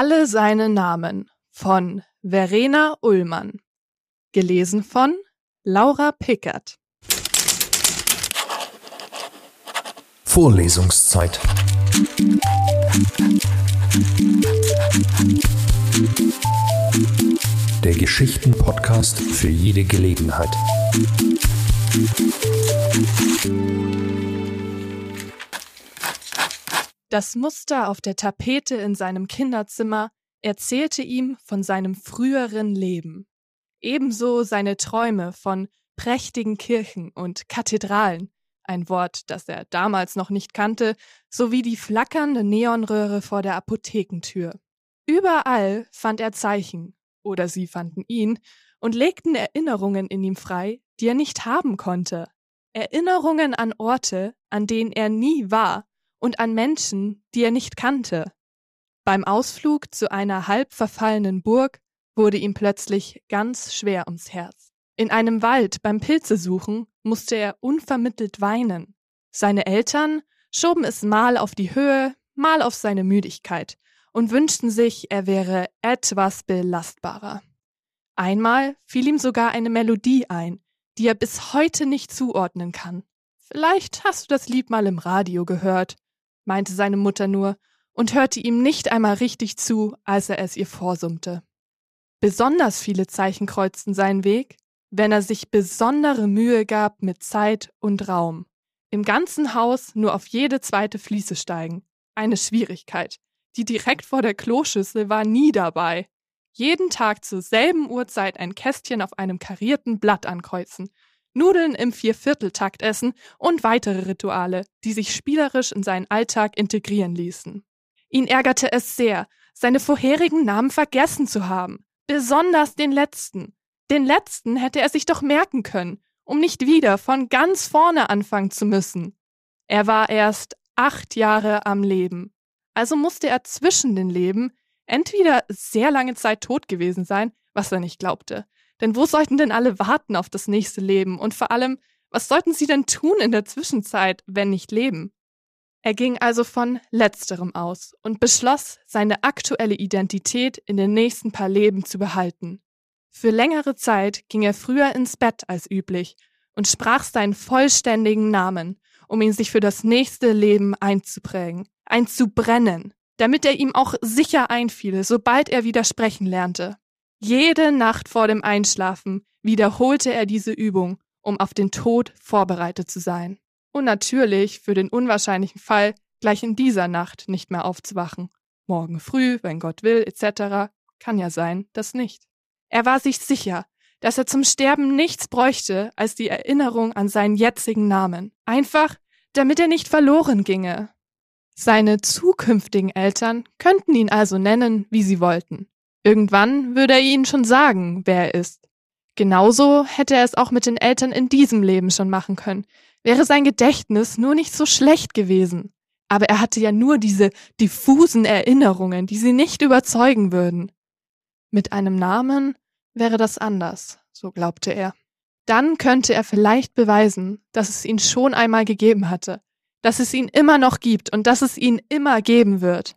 Alle seine Namen von Verena Ullmann. Gelesen von Laura Pickert. Vorlesungszeit. Der Geschichten-Podcast für jede Gelegenheit. Das Muster auf der Tapete in seinem Kinderzimmer erzählte ihm von seinem früheren Leben. Ebenso seine Träume von prächtigen Kirchen und Kathedralen, ein Wort, das er damals noch nicht kannte, sowie die flackernde Neonröhre vor der Apothekentür. Überall fand er Zeichen, oder sie fanden ihn, und legten Erinnerungen in ihm frei, die er nicht haben konnte. Erinnerungen an Orte, an denen er nie war, und an Menschen, die er nicht kannte. Beim Ausflug zu einer halb verfallenen Burg wurde ihm plötzlich ganz schwer ums Herz. In einem Wald beim Pilzesuchen musste er unvermittelt weinen. Seine Eltern schoben es mal auf die Höhe, mal auf seine Müdigkeit und wünschten sich, er wäre etwas belastbarer. Einmal fiel ihm sogar eine Melodie ein, die er bis heute nicht zuordnen kann. Vielleicht hast du das Lied mal im Radio gehört meinte seine Mutter nur und hörte ihm nicht einmal richtig zu, als er es ihr vorsummte. Besonders viele Zeichen kreuzten seinen Weg, wenn er sich besondere Mühe gab mit Zeit und Raum. Im ganzen Haus nur auf jede zweite Fliese steigen. Eine Schwierigkeit. Die direkt vor der Kloschüssel war nie dabei. Jeden Tag zur selben Uhrzeit ein Kästchen auf einem karierten Blatt ankreuzen Nudeln im Viervierteltakt essen und weitere Rituale, die sich spielerisch in seinen Alltag integrieren ließen. Ihn ärgerte es sehr, seine vorherigen Namen vergessen zu haben, besonders den letzten. Den letzten hätte er sich doch merken können, um nicht wieder von ganz vorne anfangen zu müssen. Er war erst acht Jahre am Leben, also musste er zwischen den Leben entweder sehr lange Zeit tot gewesen sein, was er nicht glaubte, denn wo sollten denn alle warten auf das nächste Leben? Und vor allem, was sollten sie denn tun in der Zwischenzeit, wenn nicht leben? Er ging also von letzterem aus und beschloss, seine aktuelle Identität in den nächsten paar Leben zu behalten. Für längere Zeit ging er früher ins Bett als üblich und sprach seinen vollständigen Namen, um ihn sich für das nächste Leben einzuprägen, einzubrennen, damit er ihm auch sicher einfiele, sobald er wieder sprechen lernte. Jede Nacht vor dem Einschlafen wiederholte er diese Übung, um auf den Tod vorbereitet zu sein. Und natürlich für den unwahrscheinlichen Fall, gleich in dieser Nacht nicht mehr aufzuwachen. Morgen früh, wenn Gott will, etc. kann ja sein, dass nicht. Er war sich sicher, dass er zum Sterben nichts bräuchte als die Erinnerung an seinen jetzigen Namen. Einfach, damit er nicht verloren ginge. Seine zukünftigen Eltern könnten ihn also nennen, wie sie wollten. Irgendwann würde er ihnen schon sagen, wer er ist. Genauso hätte er es auch mit den Eltern in diesem Leben schon machen können, wäre sein Gedächtnis nur nicht so schlecht gewesen. Aber er hatte ja nur diese diffusen Erinnerungen, die sie nicht überzeugen würden. Mit einem Namen wäre das anders, so glaubte er. Dann könnte er vielleicht beweisen, dass es ihn schon einmal gegeben hatte, dass es ihn immer noch gibt und dass es ihn immer geben wird.